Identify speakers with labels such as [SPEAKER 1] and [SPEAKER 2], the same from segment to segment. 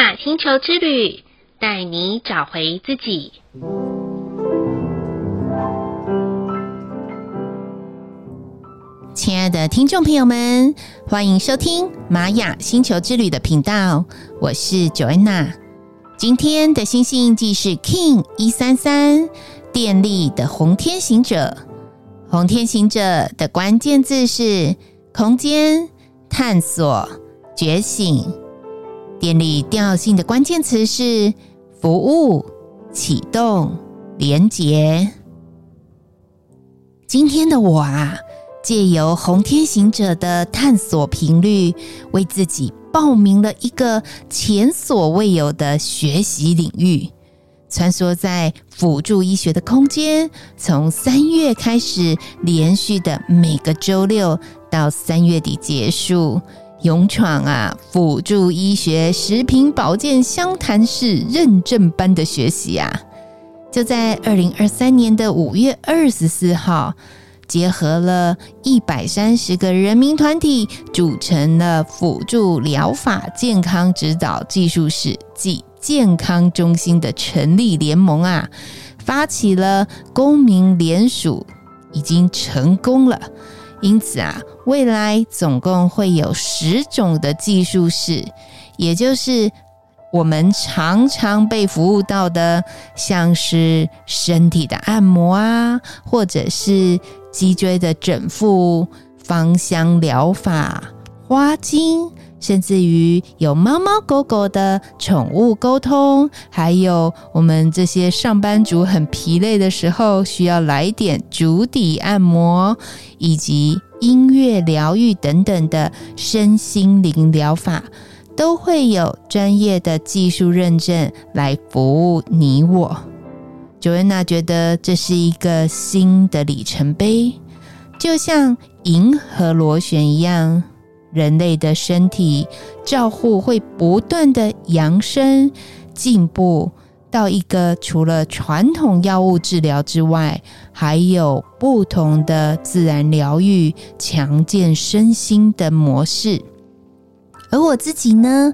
[SPEAKER 1] 雅星球之旅，带你找回自己。
[SPEAKER 2] 亲爱的听众朋友们，欢迎收听玛雅星球之旅的频道，我是 Joanna。今天的星星印记是 King 一三三，电力的红天行者。红天行者的关键字是空间、探索、觉醒。电力调性的关键词是服务、启动、连结。今天的我啊，借由红天行者的探索频率，为自己报名了一个前所未有的学习领域。穿梭在辅助医学的空间，从三月开始，连续的每个周六到三月底结束，勇闯啊辅助医学食品保健湘潭市认证班的学习啊，就在二零二三年的五月二十四号，结合了一百三十个人民团体，组成了辅助疗法健康指导技术室暨健康中心的成立联盟啊，发起了公民联署，已经成功了。因此啊，未来总共会有十种的技术式，也就是我们常常被服务到的，像是身体的按摩啊，或者是脊椎的整复、芳香疗法、花精。甚至于有猫猫狗狗的宠物沟通，还有我们这些上班族很疲累的时候，需要来点足底按摩，以及音乐疗愈等等的身心灵疗法，都会有专业的技术认证来服务你我。Joanna 觉得这是一个新的里程碑，就像银河螺旋一样。人类的身体照护会不断的扬升、进步，到一个除了传统药物治疗之外，还有不同的自然疗愈、强健身心的模式。而我自己呢，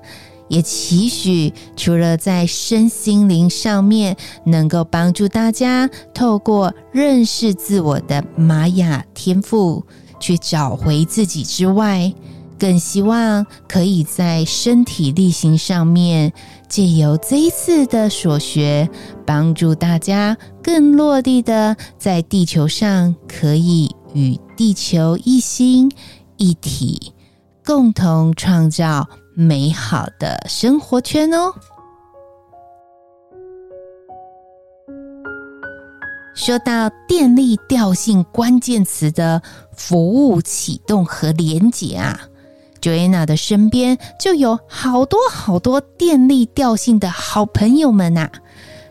[SPEAKER 2] 也期许除了在身心灵上面能够帮助大家透过认识自我的玛雅天赋，去找回自己之外，更希望可以在身体力行上面，借由这一次的所学，帮助大家更落地的在地球上，可以与地球一心一体，共同创造美好的生活圈哦。说到电力调性关键词的服务启动和连结啊。Joanna 的身边就有好多好多电力调性的好朋友们呐、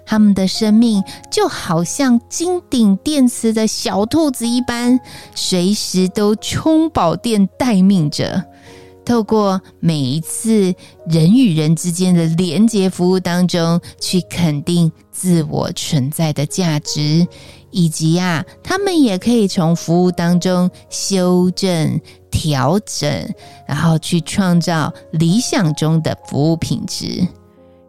[SPEAKER 2] 他们的生命就好像金顶电池的小兔子一般，随时都充饱电待命着。透过每一次人与人之间的连接服务当中，去肯定自我存在的价值，以及啊，他们也可以从服务当中修正。调整，然后去创造理想中的服务品质。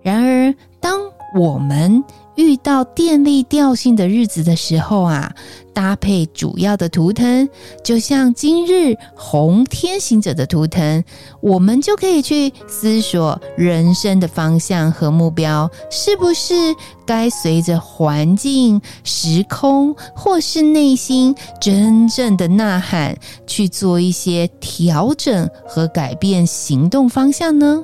[SPEAKER 2] 然而，当我们遇到电力调性的日子的时候啊，搭配主要的图腾，就像今日红天行者的图腾，我们就可以去思索人生的方向和目标，是不是该随着环境、时空，或是内心真正的呐喊，去做一些调整和改变行动方向呢？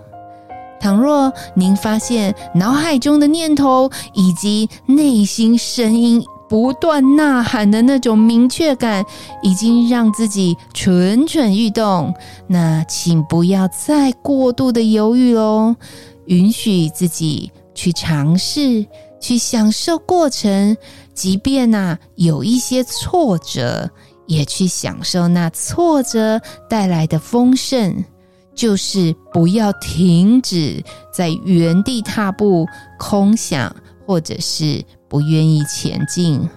[SPEAKER 2] 倘若您发现脑海中的念头以及内心声音不断呐喊的那种明确感，已经让自己蠢蠢欲动，那请不要再过度的犹豫喽，允许自己去尝试，去享受过程，即便呐、啊、有一些挫折，也去享受那挫折带来的丰盛。就是不要停止在原地踏步、空想，或者是不愿意前进。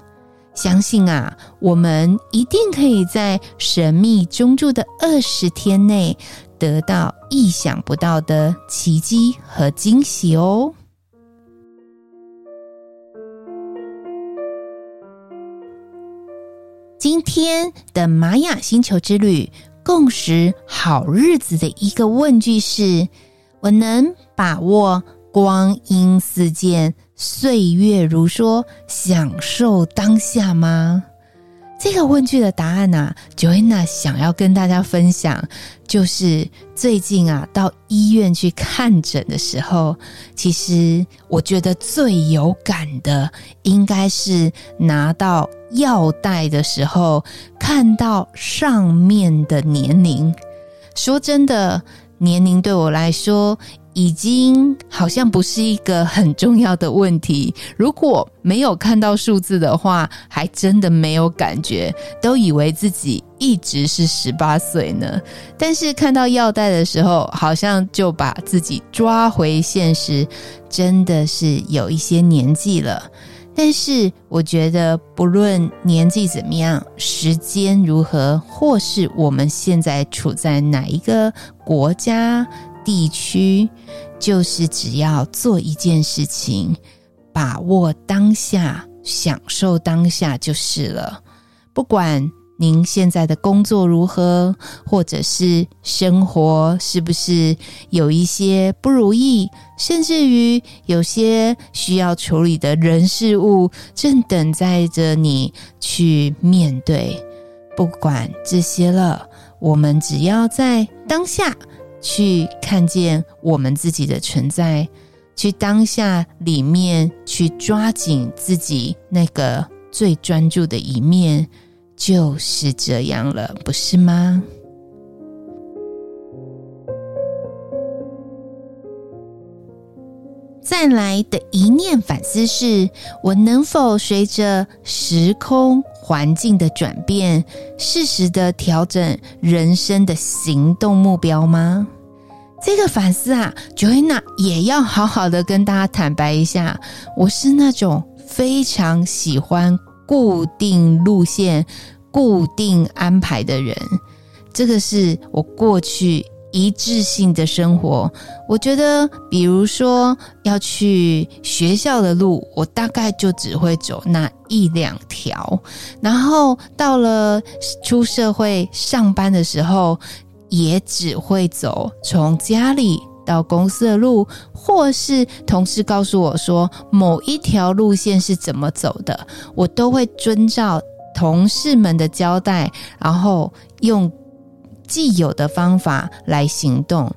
[SPEAKER 2] 相信啊，我们一定可以在神秘中住的二十天内，得到意想不到的奇迹和惊喜哦。今天的玛雅星球之旅，共识好日子的一个问句是：我能把握光阴似箭，岁月如梭，享受当下吗？这个问句的答案呢、啊，Joanna 想要跟大家分享，就是最近啊，到医院去看诊的时候，其实我觉得最有感的，应该是拿到药袋的时候，看到上面的年龄。说真的，年龄对我来说，已经好像不是一个很重要的问题。如果没有看到数字的话，还真的没有感觉，都以为自己一直是十八岁呢。但是看到药袋的时候，好像就把自己抓回现实，真的是有一些年纪了。但是我觉得，不论年纪怎么样，时间如何，或是我们现在处在哪一个国家，地区，就是只要做一件事情，把握当下，享受当下就是了。不管您现在的工作如何，或者是生活是不是有一些不如意，甚至于有些需要处理的人事物，正等待着你去面对。不管这些了，我们只要在当下。去看见我们自己的存在，去当下里面去抓紧自己那个最专注的一面，就是这样了，不是吗？再来的一念反思是：我能否随着时空环境的转变，适时的调整人生的行动目标吗？这个反思啊，Joanna 也要好好的跟大家坦白一下，我是那种非常喜欢固定路线、固定安排的人。这个是我过去一致性的生活。我觉得，比如说要去学校的路，我大概就只会走那一两条。然后到了出社会上班的时候，也只会走从家里到公司的路，或是同事告诉我说某一条路线是怎么走的，我都会遵照同事们的交代，然后用既有的方法来行动。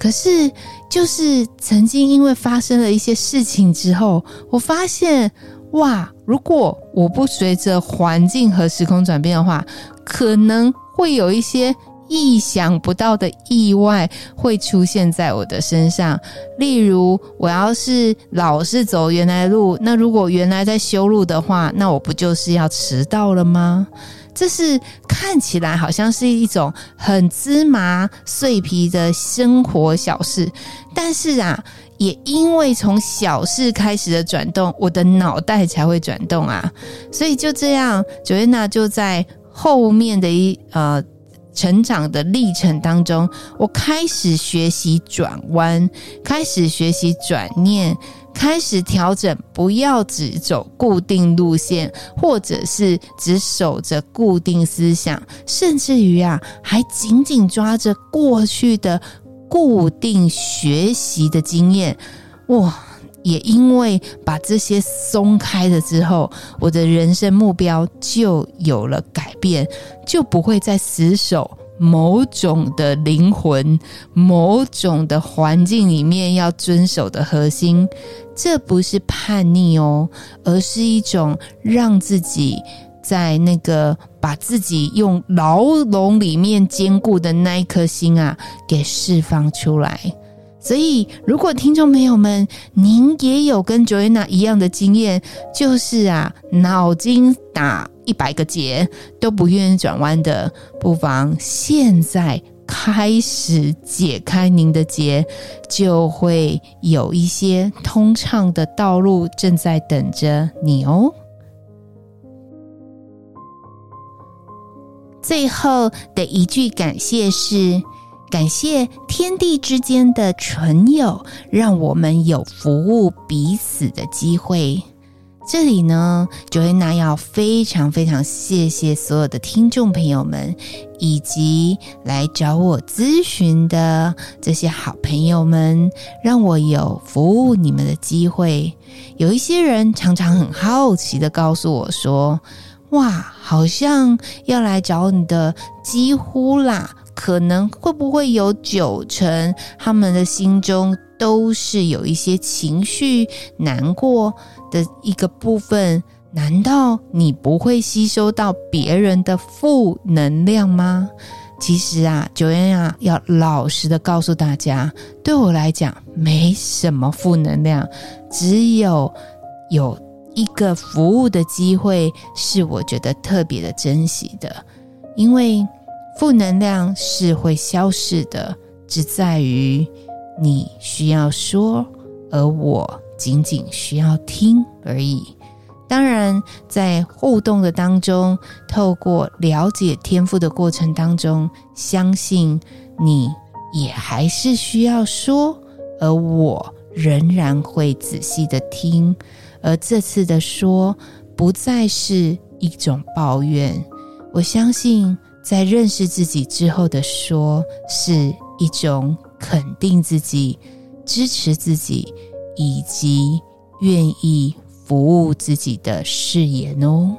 [SPEAKER 2] 可是，就是曾经因为发生了一些事情之后，我发现，哇，如果我不随着环境和时空转变的话，可能会有一些。意想不到的意外会出现在我的身上，例如我要是老是走原来路，那如果原来在修路的话，那我不就是要迟到了吗？这是看起来好像是一种很芝麻碎皮的生活小事，但是啊，也因为从小事开始的转动，我的脑袋才会转动啊，所以就这样，Joanna 就在后面的一呃。成长的历程当中，我开始学习转弯，开始学习转念，开始调整，不要只走固定路线，或者是只守着固定思想，甚至于啊，还紧紧抓着过去的固定学习的经验，哇！也因为把这些松开了之后，我的人生目标就有了改变，就不会再死守某种的灵魂、某种的环境里面要遵守的核心。这不是叛逆哦，而是一种让自己在那个把自己用牢笼里面坚固的那一颗心啊，给释放出来。所以，如果听众朋友们，您也有跟 Joanna 一样的经验，就是啊，脑筋打一百个结都不愿意转弯的，不妨现在开始解开您的结，就会有一些通畅的道路正在等着你哦。最后的一句感谢是。感谢天地之间的纯友，让我们有服务彼此的机会。这里呢，Joanna 要非常非常谢谢所有的听众朋友们，以及来找我咨询的这些好朋友们，让我有服务你们的机会。有一些人常常很好奇的告诉我说：“哇，好像要来找你的几乎啦，可能会不会有九成他们的心中都是有一些情绪难过。”的一个部分，难道你不会吸收到别人的负能量吗？其实啊九渊啊要老实的告诉大家，对我来讲没什么负能量，只有有一个服务的机会是我觉得特别的珍惜的，因为负能量是会消逝的，只在于你需要说，而我。仅仅需要听而已。当然，在互动的当中，透过了解天赋的过程当中，相信你也还是需要说，而我仍然会仔细的听。而这次的说，不再是一种抱怨。我相信，在认识自己之后的说，是一种肯定自己、支持自己。以及愿意服务自己的誓言哦。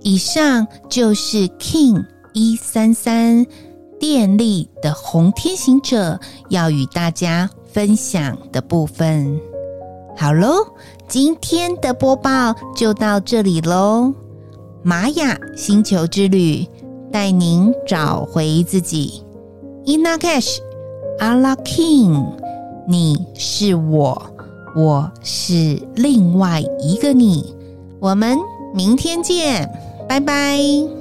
[SPEAKER 2] 以上就是 King 一三三电力的红天行者要与大家分享的部分。好喽，今天的播报就到这里喽。玛雅星球之旅带您找回自己。Ina Cash。阿拉 King，你是我，我是另外一个你，我们明天见，拜拜。